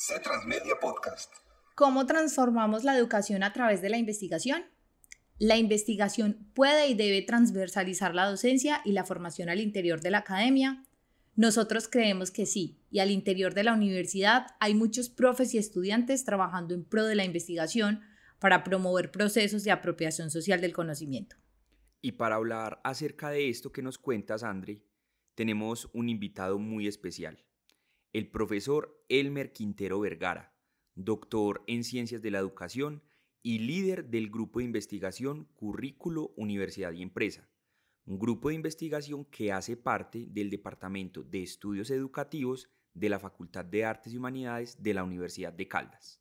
C Transmedia Podcast. ¿Cómo transformamos la educación a través de la investigación? La investigación puede y debe transversalizar la docencia y la formación al interior de la academia. Nosotros creemos que sí, y al interior de la universidad hay muchos profes y estudiantes trabajando en pro de la investigación para promover procesos de apropiación social del conocimiento. Y para hablar acerca de esto que nos cuentas, André, tenemos un invitado muy especial el profesor Elmer Quintero Vergara, doctor en Ciencias de la Educación y líder del grupo de investigación Currículo, Universidad y Empresa, un grupo de investigación que hace parte del Departamento de Estudios Educativos de la Facultad de Artes y Humanidades de la Universidad de Caldas.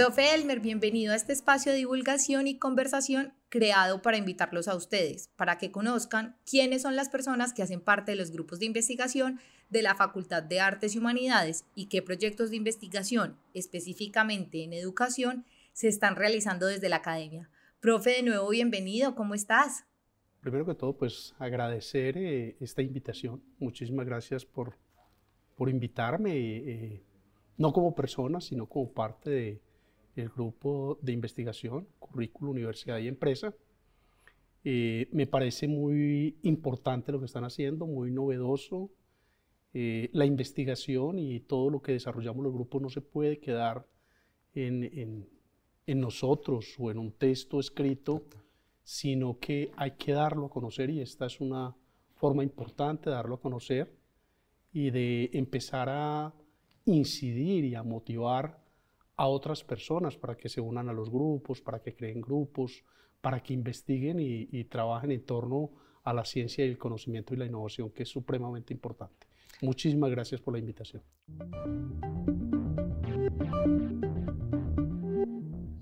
Profe Elmer, bienvenido a este espacio de divulgación y conversación creado para invitarlos a ustedes, para que conozcan quiénes son las personas que hacen parte de los grupos de investigación de la Facultad de Artes y Humanidades y qué proyectos de investigación, específicamente en educación, se están realizando desde la academia. Profe, de nuevo, bienvenido, ¿cómo estás? Primero que todo, pues agradecer eh, esta invitación. Muchísimas gracias por, por invitarme, eh, no como persona, sino como parte de el grupo de investigación, currículo, universidad y empresa. Eh, me parece muy importante lo que están haciendo, muy novedoso. Eh, la investigación y todo lo que desarrollamos los grupos no se puede quedar en, en, en, nosotros o en un texto escrito, sino que hay que darlo a conocer y esta es una forma importante de darlo a conocer y de empezar a incidir y a motivar a otras personas para que se unan a los grupos, para que creen grupos, para que investiguen y, trabajen en torno a la ciencia y el conocimiento y la innovación, que es supremamente importante. Muchísimas gracias por la invitación.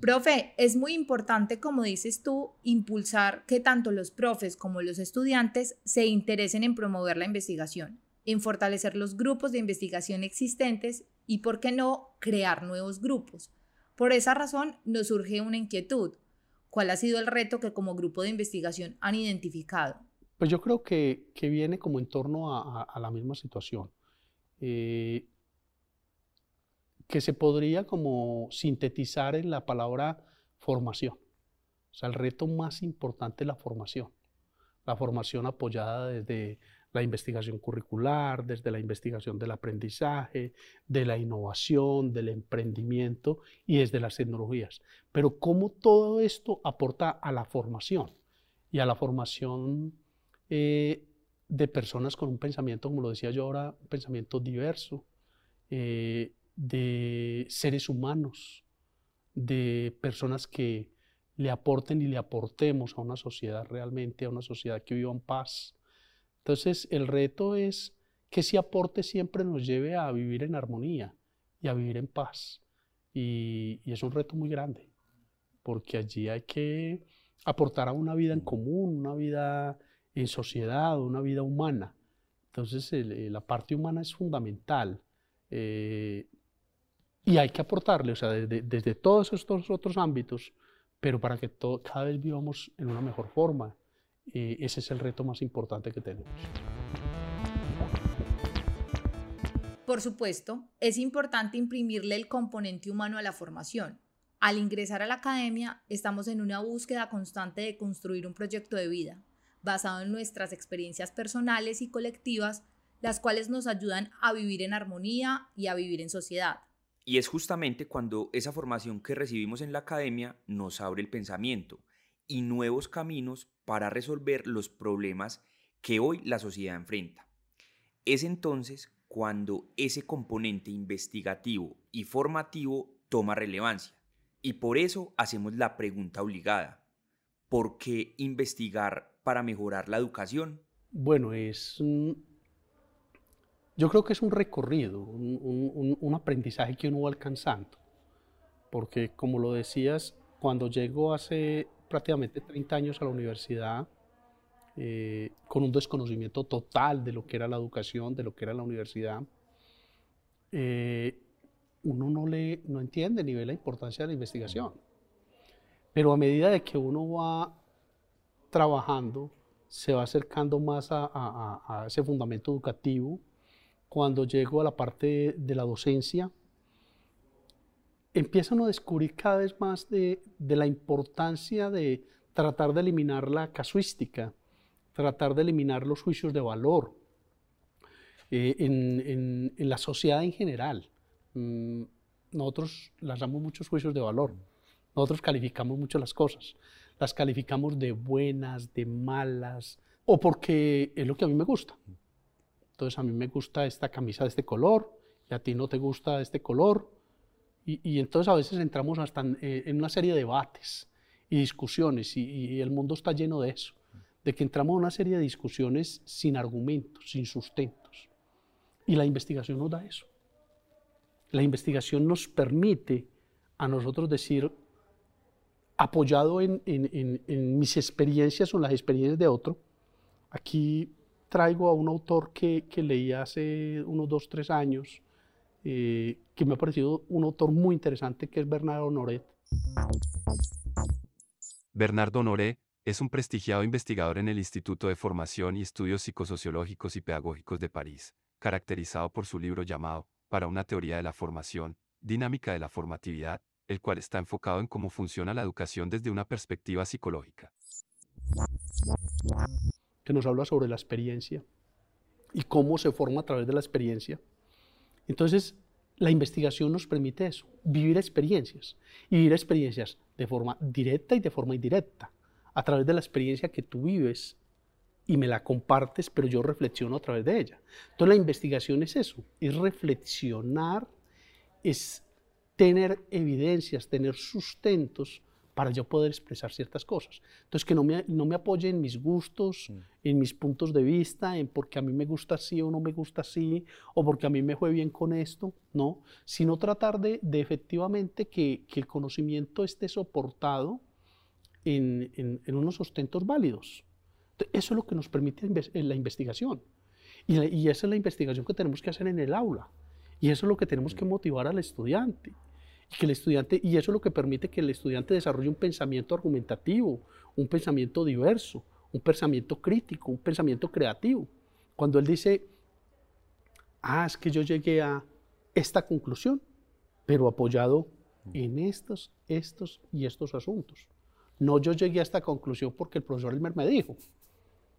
Profe, es muy importante, como dices tú, impulsar que tanto los profes como los estudiantes se interesen en promover la investigación, en fortalecer los grupos de investigación existentes y, ¿por qué no, crear nuevos grupos? Por esa razón nos surge una inquietud. ¿Cuál ha sido el reto que como grupo de investigación han identificado? Pues yo creo que, que viene como en torno a, a, la misma situación. Eh, que se podría como sintetizar en la palabra formación. O sea, el reto más importante es la formación. La formación apoyada desde la investigación curricular, desde la investigación del aprendizaje, de la innovación, del emprendimiento y desde las tecnologías. Pero cómo todo esto aporta a la formación y a la formación eh, de personas con un pensamiento, como lo decía yo ahora, un pensamiento diverso, eh, de seres humanos, de personas que le aporten y le aportemos a una sociedad realmente, a una sociedad que viva en paz, entonces, el reto es que ese aporte siempre nos lleve a vivir en armonía y a vivir en paz. Y, es un reto muy grande, porque allí hay que aportar a una vida en común, una vida en sociedad, una vida humana. Entonces, eh, la parte humana es fundamental. Eh, y hay que aportarle, o sea, desde, todos estos otros ámbitos, pero para que todo, cada vez vivamos en una mejor forma, ese es el reto más importante que tenemos. Por supuesto, es importante imprimirle el componente humano a la formación. Al ingresar a la academia, estamos en una búsqueda constante de construir un proyecto de vida, basado en nuestras experiencias personales y colectivas, las cuales nos ayudan a vivir en armonía y a vivir en sociedad. Y es justamente cuando esa formación que recibimos en la academia nos abre el pensamiento y nuevos caminos para resolver los problemas que hoy la sociedad enfrenta. Es entonces cuando ese componente investigativo y formativo toma relevancia. Y por eso hacemos la pregunta obligada. ¿Por qué investigar para mejorar la educación? Bueno, es yo creo que es un recorrido, un, un, aprendizaje que uno va alcanzando. Porque como lo decías, cuando llego hace prácticamente 30 años a la universidad eh, con un desconocimiento total de lo que era la educación, de lo que era la universidad, eh, uno no, le, no entiende ni ve la importancia de la investigación. Pero a medida de que uno va trabajando, se va acercando más a, ese fundamento educativo. Cuando llego a la parte de la docencia, empiezan a descubrir cada vez más de, la importancia de tratar de eliminar la casuística, tratar de eliminar los juicios de valor eh, en, la sociedad en general. Mm, nosotros lanzamos muchos juicios de valor, nosotros calificamos mucho las cosas, las calificamos de buenas, de malas, o porque es lo que a mí me gusta. Entonces a mí me gusta esta camisa de este color, y a ti no te gusta este color, y, entonces a veces entramos hasta eh, en, una serie de debates y discusiones, y, el mundo está lleno de eso, de que entramos en una serie de discusiones sin argumentos, sin sustentos. Y la investigación nos da eso. La investigación nos permite a nosotros decir, apoyado en, mis experiencias o en las experiencias de otro, aquí traigo a un autor que, leí hace unos dos, tres años, eh, que me ha parecido un autor muy interesante, que es Bernardo Honoré. Bernardo Honoré es un prestigiado investigador en el Instituto de Formación y Estudios Psicosociológicos y Pedagógicos de París, caracterizado por su libro llamado Para una teoría de la formación, dinámica de la formatividad, el cual está enfocado en cómo funciona la educación desde una perspectiva psicológica. Que nos habla sobre la experiencia y cómo se forma a través de la experiencia entonces, la investigación nos permite eso, vivir experiencias y vivir experiencias de forma directa y de forma indirecta, a través de la experiencia que tú vives y me la compartes, pero yo reflexiono a través de ella. Entonces, la investigación es eso, es reflexionar, es tener evidencias, tener sustentos para yo poder expresar ciertas cosas. Entonces, que no me, no me apoye en mis gustos, mm. en mis puntos de vista, en porque a mí me gusta así o no me gusta así, o porque a mí me fue bien con esto, no, sino tratar de, de efectivamente que, que, el conocimiento esté soportado en, en, unos sustentos válidos. Eso es lo que nos permite la investigación. Y, y esa es la investigación que tenemos que hacer en el aula. Y eso es lo que tenemos que mm. motivar al estudiante que el estudiante, y eso es lo que permite que el estudiante desarrolle un pensamiento argumentativo, un pensamiento diverso, un pensamiento crítico, un pensamiento creativo. Cuando él dice, ah, es que yo llegué a esta conclusión, pero apoyado en estos, estos y estos asuntos. No yo llegué a esta conclusión porque el profesor Elmer me dijo,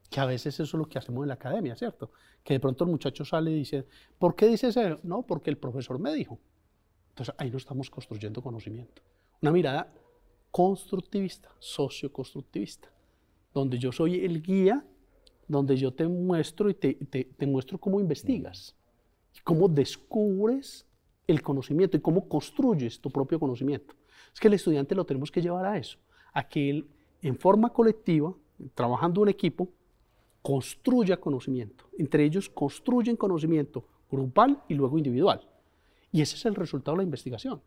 que a veces eso es lo que hacemos en la academia, ¿cierto? Que de pronto el muchacho sale y dice, ¿por qué dice eso? No, porque el profesor me dijo. Ahí no estamos construyendo conocimiento. Una mirada constructivista, socioconstructivista, donde yo soy el guía, donde yo te muestro y te, muestro cómo investigas, cómo descubres el conocimiento y cómo construyes tu propio conocimiento. Es que el estudiante lo tenemos que llevar a eso, a que él en forma colectiva, trabajando en equipo, construya conocimiento. Entre ellos construyen conocimiento grupal y luego individual. Y ese es el resultado de la investigación,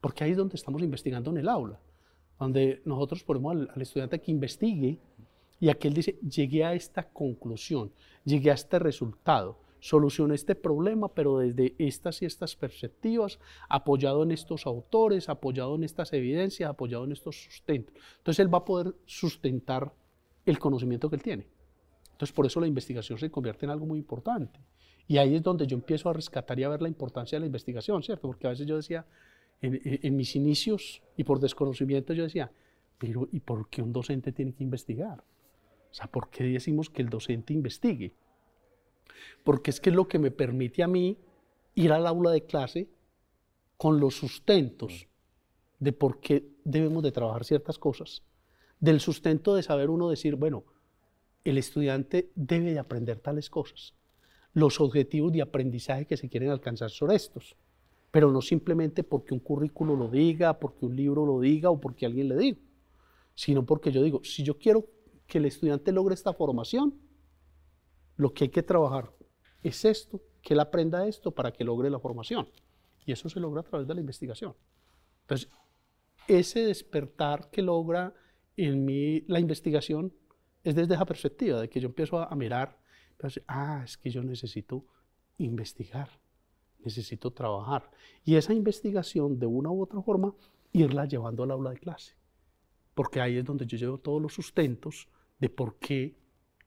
porque ahí es donde estamos investigando en el aula, donde nosotros ponemos al, estudiante que investigue y aquel dice, llegué a esta conclusión, llegué a este resultado, solucioné este problema, pero desde estas y estas perspectivas, apoyado en estos autores, apoyado en estas evidencias, apoyado en estos sustentos. Entonces él va a poder sustentar el conocimiento que él tiene. Entonces por eso la investigación se convierte en algo muy importante. Y ahí es donde yo empiezo a rescatar y a ver la importancia de la investigación, ¿cierto? Porque a veces yo decía, en, mis inicios y por desconocimiento yo decía, pero ¿y por qué un docente tiene que investigar? O sea, ¿por qué decimos que el docente investigue? Porque es que es lo que me permite a mí ir al aula de clase con los sustentos de por qué debemos de trabajar ciertas cosas, del sustento de saber uno decir, bueno, el estudiante debe de aprender tales cosas los objetivos de aprendizaje que se quieren alcanzar son estos, pero no simplemente porque un currículo lo diga, porque un libro lo diga o porque alguien le diga, sino porque yo digo, si yo quiero que el estudiante logre esta formación, lo que hay que trabajar es esto, que él aprenda esto para que logre la formación. Y eso se logra a través de la investigación. Entonces, ese despertar que logra en mí la investigación es desde esa perspectiva, de que yo empiezo a mirar ah, es que yo necesito investigar, necesito trabajar. Y esa investigación, de una u otra forma, irla llevando al aula de clase. porque ahí es donde yo llevo todos los sustentos de por qué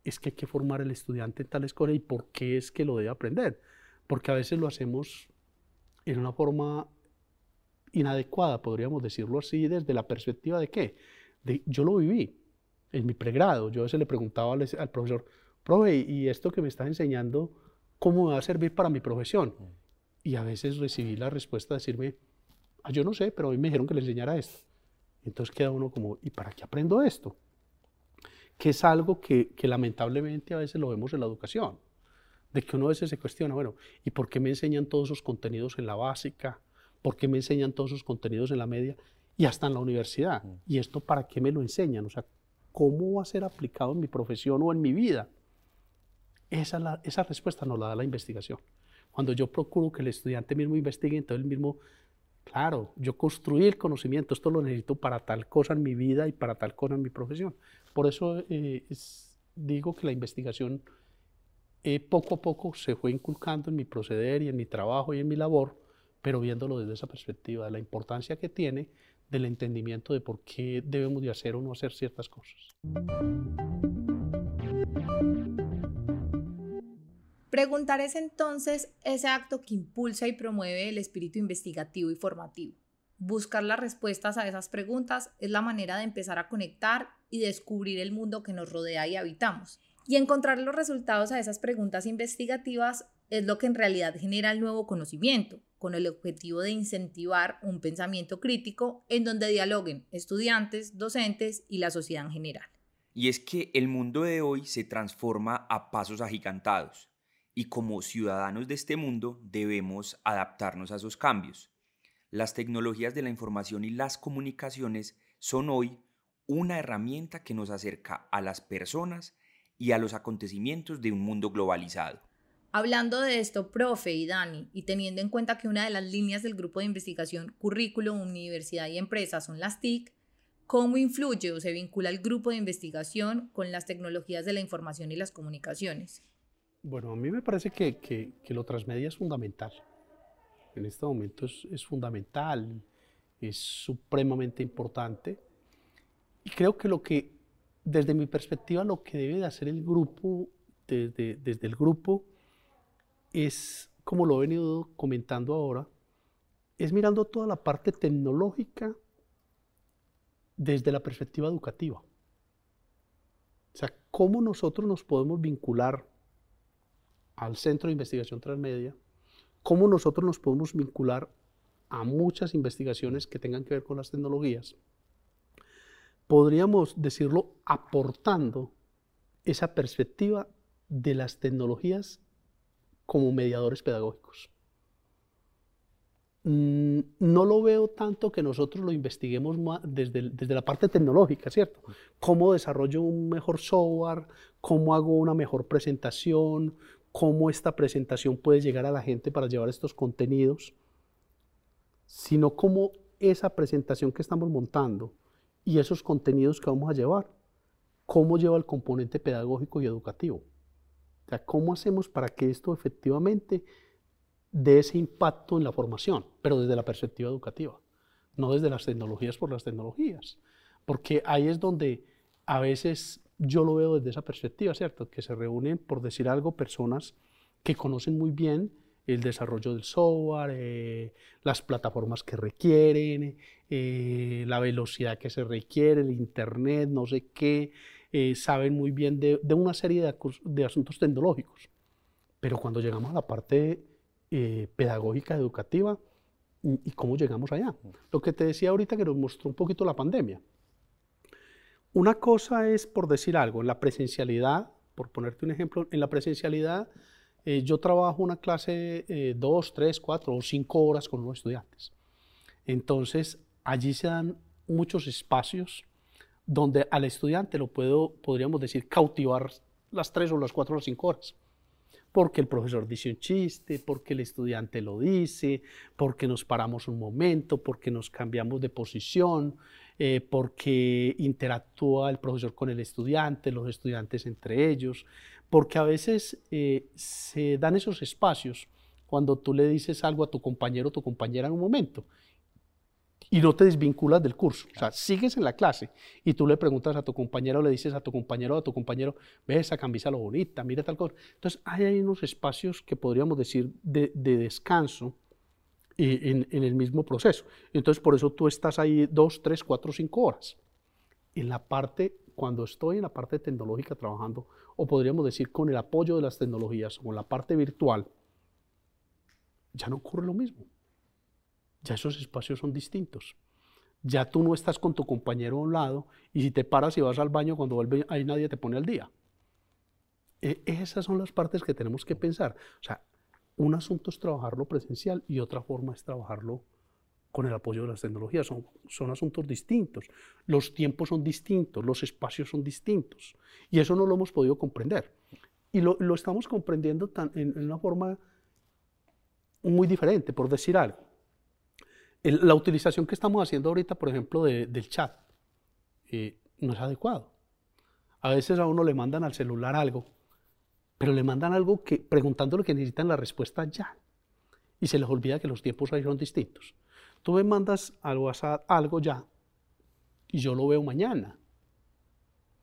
es que hay que formar al estudiante en tales cosas y por qué es que lo debe aprender. Porque a veces lo hacemos en una forma inadecuada, podríamos decirlo así, desde la perspectiva de qué. De, yo lo viví en mi pregrado. Yo a veces le preguntaba al profesor, profe, ¿y esto que me estás enseñando, cómo me va a servir para mi profesión? Mm. Y a veces recibí la respuesta de decirme, ah, yo no sé, pero hoy me dijeron que le enseñara esto. Entonces queda uno como, ¿y para qué aprendo esto? Que es algo que, que lamentablemente a veces lo vemos en la educación, de que uno a veces se cuestiona, bueno, ¿y por qué me enseñan todos esos contenidos en la básica? ¿Por qué me enseñan todos esos contenidos en la media? Y hasta en la universidad. Mm. ¿Y esto para qué me lo enseñan? O sea, ¿cómo va a ser aplicado en mi profesión o en mi vida? Esa, esa respuesta nos la da la investigación. Cuando yo procuro que el estudiante mismo investigue, entonces el mismo, claro, yo construí el conocimiento, esto lo necesito para tal cosa en mi vida y para tal cosa en mi profesión. Por eso eh, digo que la investigación eh, poco a poco se fue inculcando en mi proceder y en mi trabajo y en mi labor, pero viéndolo desde esa perspectiva, la importancia que tiene del entendimiento de por qué debemos de hacer o no hacer ciertas cosas. Preguntar es entonces ese acto que impulsa y promueve el espíritu investigativo y formativo. Buscar las respuestas a esas preguntas es la manera de empezar a conectar y descubrir el mundo que nos rodea y habitamos. Y encontrar los resultados a esas preguntas investigativas es lo que en realidad genera el nuevo conocimiento, con el objetivo de incentivar un pensamiento crítico en donde dialoguen estudiantes, docentes y la sociedad en general. Y es que el mundo de hoy se transforma a pasos agigantados y como ciudadanos de este mundo debemos adaptarnos a esos cambios. Las tecnologías de la información y las comunicaciones son hoy una herramienta que nos acerca a las personas y a los acontecimientos de un mundo globalizado. Hablando de esto, profe y Dani, y teniendo en cuenta que una de las líneas del grupo de investigación Currículum, Universidad y Empresa son las TIC, ¿cómo influye o se vincula el grupo de investigación con las tecnologías de la información y las comunicaciones? Bueno, a mí me parece que, que, lo transmedia es fundamental. En este momento es, es, fundamental, es supremamente importante. Y creo que lo que, desde mi perspectiva, lo que debe de hacer el grupo, desde, desde el grupo, es, como lo he venido comentando ahora, es mirando toda la parte tecnológica desde la perspectiva educativa. O sea, cómo nosotros nos podemos vincular al Centro de Investigación Transmedia, cómo nosotros nos podemos vincular a muchas investigaciones que tengan que ver con las tecnologías, podríamos decirlo aportando esa perspectiva de las tecnologías como mediadores pedagógicos. Mm, no lo veo tanto que nosotros lo investiguemos desde, desde, la parte tecnológica, ¿cierto? Cómo desarrollo un mejor software, cómo hago una mejor presentación, cómo esta presentación puede llegar a la gente para llevar estos contenidos, sino cómo esa presentación que estamos montando y esos contenidos que vamos a llevar, cómo lleva el componente pedagógico y educativo. O sea, cómo hacemos para que esto efectivamente dé ese impacto en la formación, pero desde la perspectiva educativa, no desde las tecnologías por las tecnologías. Porque ahí es donde a veces yo lo veo desde esa perspectiva, ¿cierto? Que se reúnen, por decir algo, personas que conocen muy bien el desarrollo del software, eh, las plataformas que requieren, eh, la velocidad que se requiere, el internet, no sé qué, eh, saben muy bien de, una serie de, de, asuntos tecnológicos. Pero cuando llegamos a la parte pedagógica, educativa, ¿y cómo llegamos allá? Lo que te decía ahorita que nos mostró un poquito la pandemia. Una cosa es, por decir algo, en la presencialidad, por ponerte un ejemplo, en la presencialidad eh, yo trabajo una clase eh, dos, tres, cuatro o cinco horas con los estudiantes. Entonces, allí se dan muchos espacios donde al estudiante lo puedo, podríamos decir, cautivar las tres o las cuatro o las cinco horas. Porque el profesor dice un chiste, porque el estudiante lo dice, porque nos paramos un momento, porque nos cambiamos de posición, eh, porque interactúa el profesor con el estudiante, los estudiantes entre ellos, porque a veces eh, se dan esos espacios cuando tú le dices algo a tu compañero o tu compañera en un momento y no te desvinculas del curso. O sea, sigues en la clase y tú le preguntas a tu compañero, le dices a tu compañero a tu compañero, ve esa camisa lo bonita, mira tal cosa. Entonces, hay unos espacios que podríamos decir de, descanso en, en, el mismo proceso. Entonces, por eso tú estás ahí dos, tres, cuatro, cinco horas. En la parte, cuando estoy en la parte tecnológica trabajando, o podríamos decir con el apoyo de las tecnologías en la parte virtual, ya no ocurre lo mismo ya esos espacios son distintos. Ya tú no estás con tu compañero a un lado y si te paras y vas al baño cuando vuelve, ahí nadie te pone al día. E, esas son las partes que tenemos que pensar. O sea, un asunto es trabajarlo presencial y otra forma es trabajarlo con el apoyo de las tecnologías. Son, son asuntos distintos. Los tiempos son distintos, los espacios son distintos. Y eso no lo hemos podido comprender. Y lo, estamos comprendiendo en una forma muy diferente, por decir algo la utilización que estamos haciendo ahorita, por ejemplo, del chat, eh, no es adecuado. A veces a uno le mandan al celular algo, pero le mandan algo que preguntándole que necesitan la respuesta ya. Y se les olvida que los tiempos ahí son distintos. Tú me mandas al WhatsApp algo ya y yo lo veo mañana.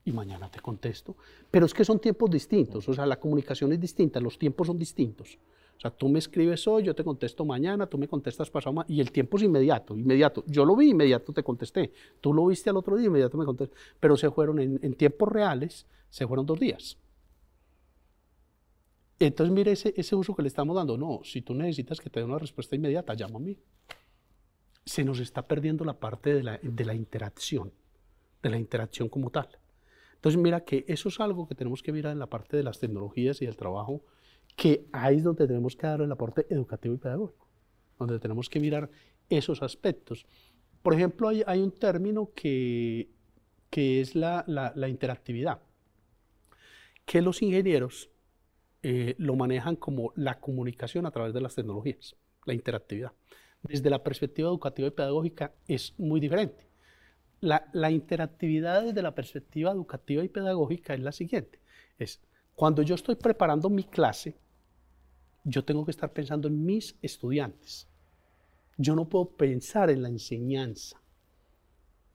Y mañana te contesto. Pero es que son tiempos distintos, o sea, la comunicación es distinta, los tiempos son distintos. O sea, tú me escribes hoy, yo te contesto mañana, tú me contestas pasado mañana, y el tiempo es inmediato, inmediato. Yo lo vi, inmediato te contesté. Tú lo viste al otro día, inmediato me contesté. Pero se fueron en, tiempos reales, se fueron dos días. Entonces, mire ese, ese uso que le estamos dando. No, si tú necesitas que te dé una respuesta inmediata, llama a mí. Se nos está perdiendo la parte de la, de la interacción, de la interacción como tal. Entonces, mira que eso es algo que tenemos que mirar en la parte de las tecnologías y del trabajo que ahí es donde tenemos que dar el aporte educativo y pedagógico, donde tenemos que mirar esos aspectos. Por ejemplo, hay, un término que, que es la, la, interactividad, que los ingenieros eh, lo manejan como la comunicación a través de las tecnologías, la interactividad. Desde la perspectiva educativa y pedagógica es muy diferente. La, la interactividad desde la perspectiva educativa y pedagógica es la siguiente. Es cuando yo estoy preparando mi clase, yo tengo que estar pensando en mis estudiantes. Yo no puedo pensar en la enseñanza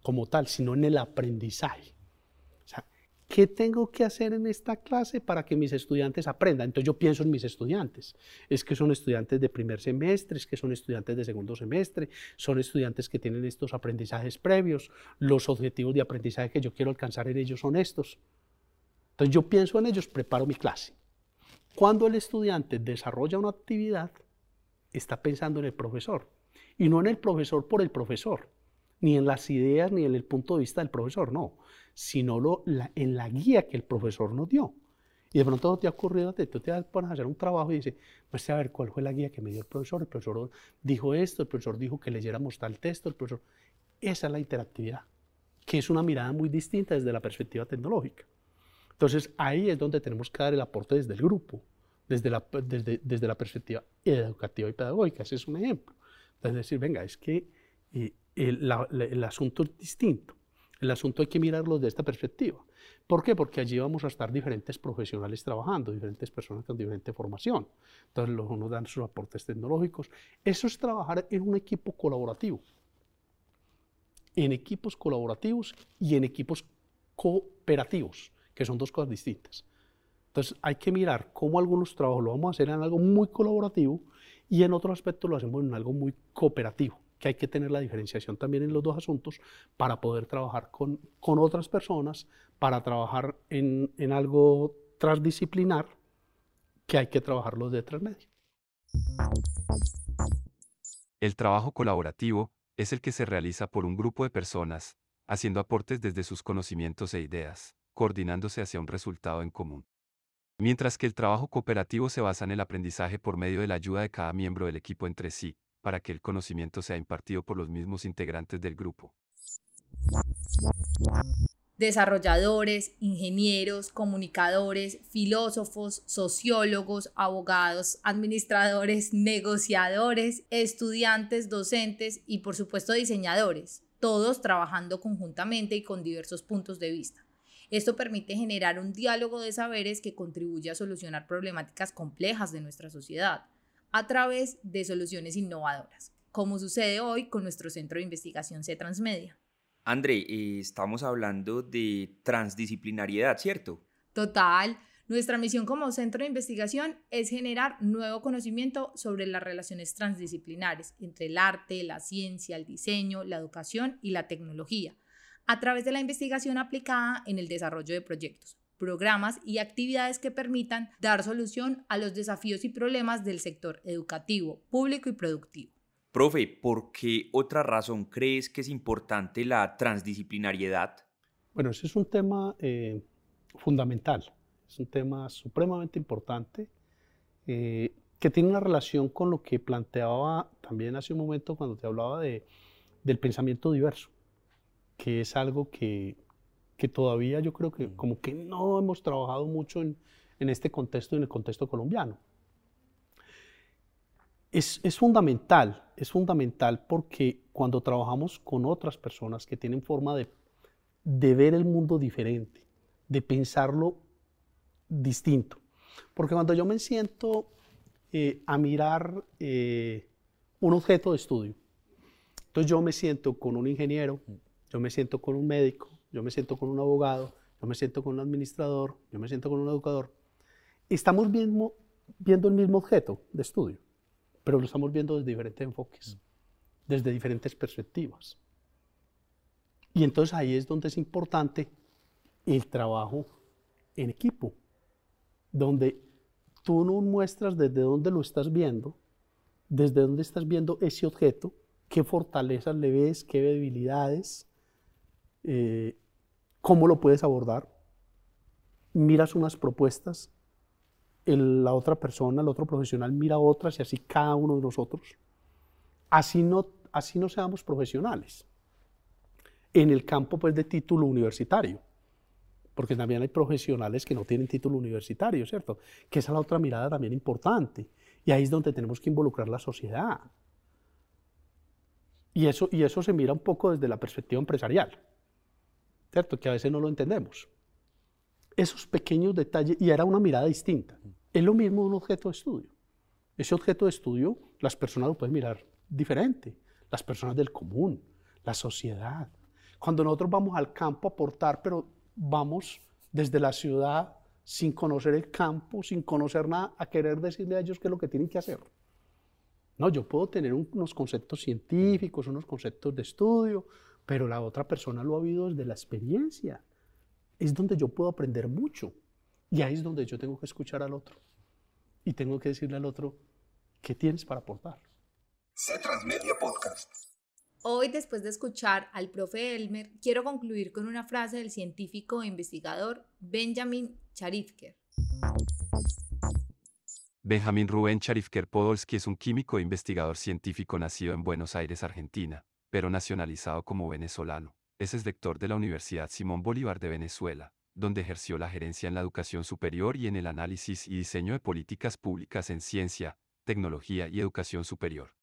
como tal, sino en el aprendizaje. O sea, ¿qué tengo que hacer en esta clase para que mis estudiantes aprendan? Entonces yo pienso en mis estudiantes. Es que son estudiantes de primer semestre, es que son estudiantes de segundo semestre, son estudiantes que tienen estos aprendizajes previos, los objetivos de aprendizaje que yo quiero alcanzar en ellos son estos. Entonces yo pienso en ellos, preparo mi clase. Cuando el estudiante desarrolla una actividad, está pensando en el profesor y no en el profesor por el profesor, ni en las ideas ni en el punto de vista del profesor, no, sino en la guía que el profesor nos dio. Y de pronto te ha ocurrido, tú te pones a hacer un trabajo y dices, pues a ver cuál fue la guía que me dio el profesor, el profesor dijo esto, el profesor dijo que leyéramos tal texto, el profesor... Esa es la interactividad, que es una mirada muy distinta desde la perspectiva tecnológica. Entonces ahí es donde tenemos que dar el aporte desde el grupo, desde la, desde, desde la perspectiva educativa y pedagógica. Ese es un ejemplo. Es decir, venga, es que eh, el, el, asunto es distinto. El asunto hay que mirarlo desde esta perspectiva. ¿Por qué? Porque allí vamos a estar diferentes profesionales trabajando, diferentes personas con diferente formación. Entonces, los unos dan sus aportes tecnológicos. Eso es trabajar en un equipo colaborativo. En equipos colaborativos y en equipos cooperativos que son dos cosas distintas. Entonces hay que mirar cómo algunos trabajos lo vamos a hacer en algo muy colaborativo y en otro aspecto lo hacemos en algo muy cooperativo, que hay que tener la diferenciación también en los dos asuntos para poder trabajar con, con otras personas, para trabajar en, en algo transdisciplinar, que hay que trabajarlo de tres medios. El trabajo colaborativo es el que se realiza por un grupo de personas, haciendo aportes desde sus conocimientos e ideas coordinándose hacia un resultado en común. Mientras que el trabajo cooperativo se basa en el aprendizaje por medio de la ayuda de cada miembro del equipo entre sí, para que el conocimiento sea impartido por los mismos integrantes del grupo. Desarrolladores, ingenieros, comunicadores, filósofos, sociólogos, abogados, administradores, negociadores, estudiantes, docentes y por supuesto diseñadores, todos trabajando conjuntamente y con diversos puntos de vista. Esto permite generar un diálogo de saberes que contribuye a solucionar problemáticas complejas de nuestra sociedad a través de soluciones innovadoras. como sucede hoy con nuestro Centro de Investigación C Transmedia. André, estamos hablando de transdisciplinariedad, ¿cierto? Total. Nuestra misión como centro de investigación es generar nuevo conocimiento sobre las relaciones transdisciplinares entre el arte, la ciencia, el diseño, la educación y la tecnología, a través de la investigación aplicada en el desarrollo de proyectos, programas y actividades que permitan dar solución a los desafíos y problemas del sector educativo, público y productivo. Profe, ¿por qué otra razón crees que es importante la transdisciplinariedad? Bueno, ese es un tema eh, fundamental, es un tema supremamente importante eh, que tiene una relación con lo que planteaba también hace un momento cuando te hablaba de, del pensamiento diverso, que es algo que, que todavía yo creo que como que no hemos trabajado mucho en, en este contexto, en el contexto colombiano. Es, es, fundamental, es fundamental porque cuando trabajamos con otras personas que tienen forma de, de ver el mundo diferente, de pensarlo distinto. Porque cuando yo me siento eh, a mirar eh, un objeto de estudio, entonces yo me siento con un ingeniero, yo me siento con un médico, yo me siento con un abogado, yo me siento con un administrador, yo me siento con un educador. Estamos viendo, el mismo objeto de estudio, pero lo estamos viendo desde diferentes enfoques, desde diferentes perspectivas. Y entonces ahí es donde es importante el trabajo en equipo, donde tú no muestras desde dónde lo estás viendo, desde dónde estás viendo ese objeto, qué fortalezas le ves, qué debilidades, eh, cómo lo puedes abordar. Miras unas propuestas, la otra persona, el otro profesional mira otras y así cada uno de nosotros. Así no, así no seamos profesionales en el campo pues, de título universitario porque también hay profesionales que no tienen título universitario, ¿cierto? Que esa es la otra mirada también importante. Y ahí es donde tenemos que involucrar la sociedad. Y eso, y eso se mira un poco desde la perspectiva empresarial, ¿cierto? Que a veces no lo entendemos. Esos pequeños detalles, y era una mirada distinta. Es lo mismo un objeto de estudio. Ese objeto de estudio, las personas lo pueden mirar diferente. Las personas del común, la sociedad. Cuando nosotros vamos al campo a aportar, pero vamos desde la ciudad sin conocer el campo, sin conocer nada, a querer decirle a ellos qué es lo que tienen que hacer. No, yo puedo tener unos conceptos científicos, unos conceptos de estudio, pero la otra persona lo ha vivido desde la experiencia. Es donde yo puedo aprender mucho. Y ahí es donde yo tengo que escuchar al otro. Y tengo que decirle al otro, ¿qué tienes para aportar? Se Transmedia Podcast. Hoy, después de escuchar al profe Elmer, quiero concluir con una frase del científico e investigador Benjamin Charifker. Benjamin Rubén Charifker Podolsky es un químico e investigador científico nacido en Buenos Aires, Argentina, pero nacionalizado como venezolano. Es exrector de la Universidad Simón Bolívar de Venezuela, donde ejerció la gerencia en la educación superior y en el análisis y diseño de políticas públicas en ciencia, tecnología y educación superior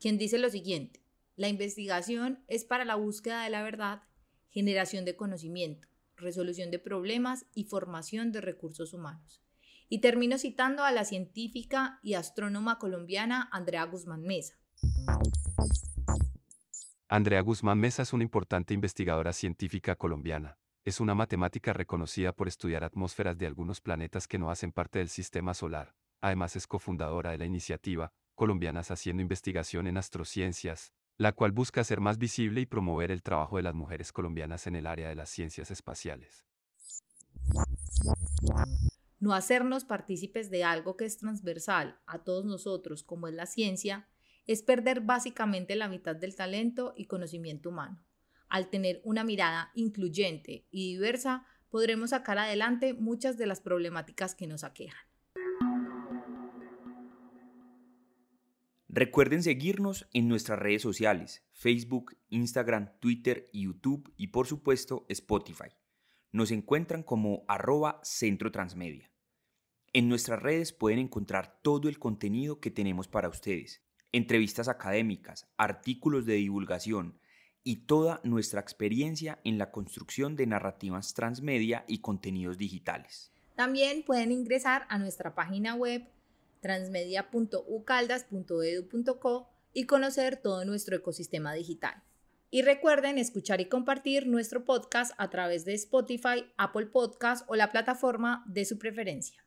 quien dice lo siguiente, la investigación es para la búsqueda de la verdad, generación de conocimiento, resolución de problemas y formación de recursos humanos. Y termino citando a la científica y astrónoma colombiana Andrea Guzmán Mesa. Andrea Guzmán Mesa es una importante investigadora científica colombiana. Es una matemática reconocida por estudiar atmósferas de algunos planetas que no hacen parte del sistema solar. Además es cofundadora de la iniciativa colombianas haciendo investigación en astrociencias, la cual busca hacer más visible y promover el trabajo de las mujeres colombianas en el área de las ciencias espaciales. No hacernos partícipes de algo que es transversal a todos nosotros, como es la ciencia, es perder básicamente la mitad del talento y conocimiento humano. Al tener una mirada incluyente y diversa, podremos sacar adelante muchas de las problemáticas que nos aquejan. Recuerden seguirnos en nuestras redes sociales, Facebook, Instagram, Twitter, YouTube y por supuesto Spotify. Nos encuentran como arroba Centro Transmedia. En nuestras redes pueden encontrar todo el contenido que tenemos para ustedes, entrevistas académicas, artículos de divulgación y toda nuestra experiencia en la construcción de narrativas transmedia y contenidos digitales. También pueden ingresar a nuestra página web transmedia.ucaldas.edu.co y conocer todo nuestro ecosistema digital. Y recuerden escuchar y compartir nuestro podcast a través de Spotify, Apple Podcast o la plataforma de su preferencia.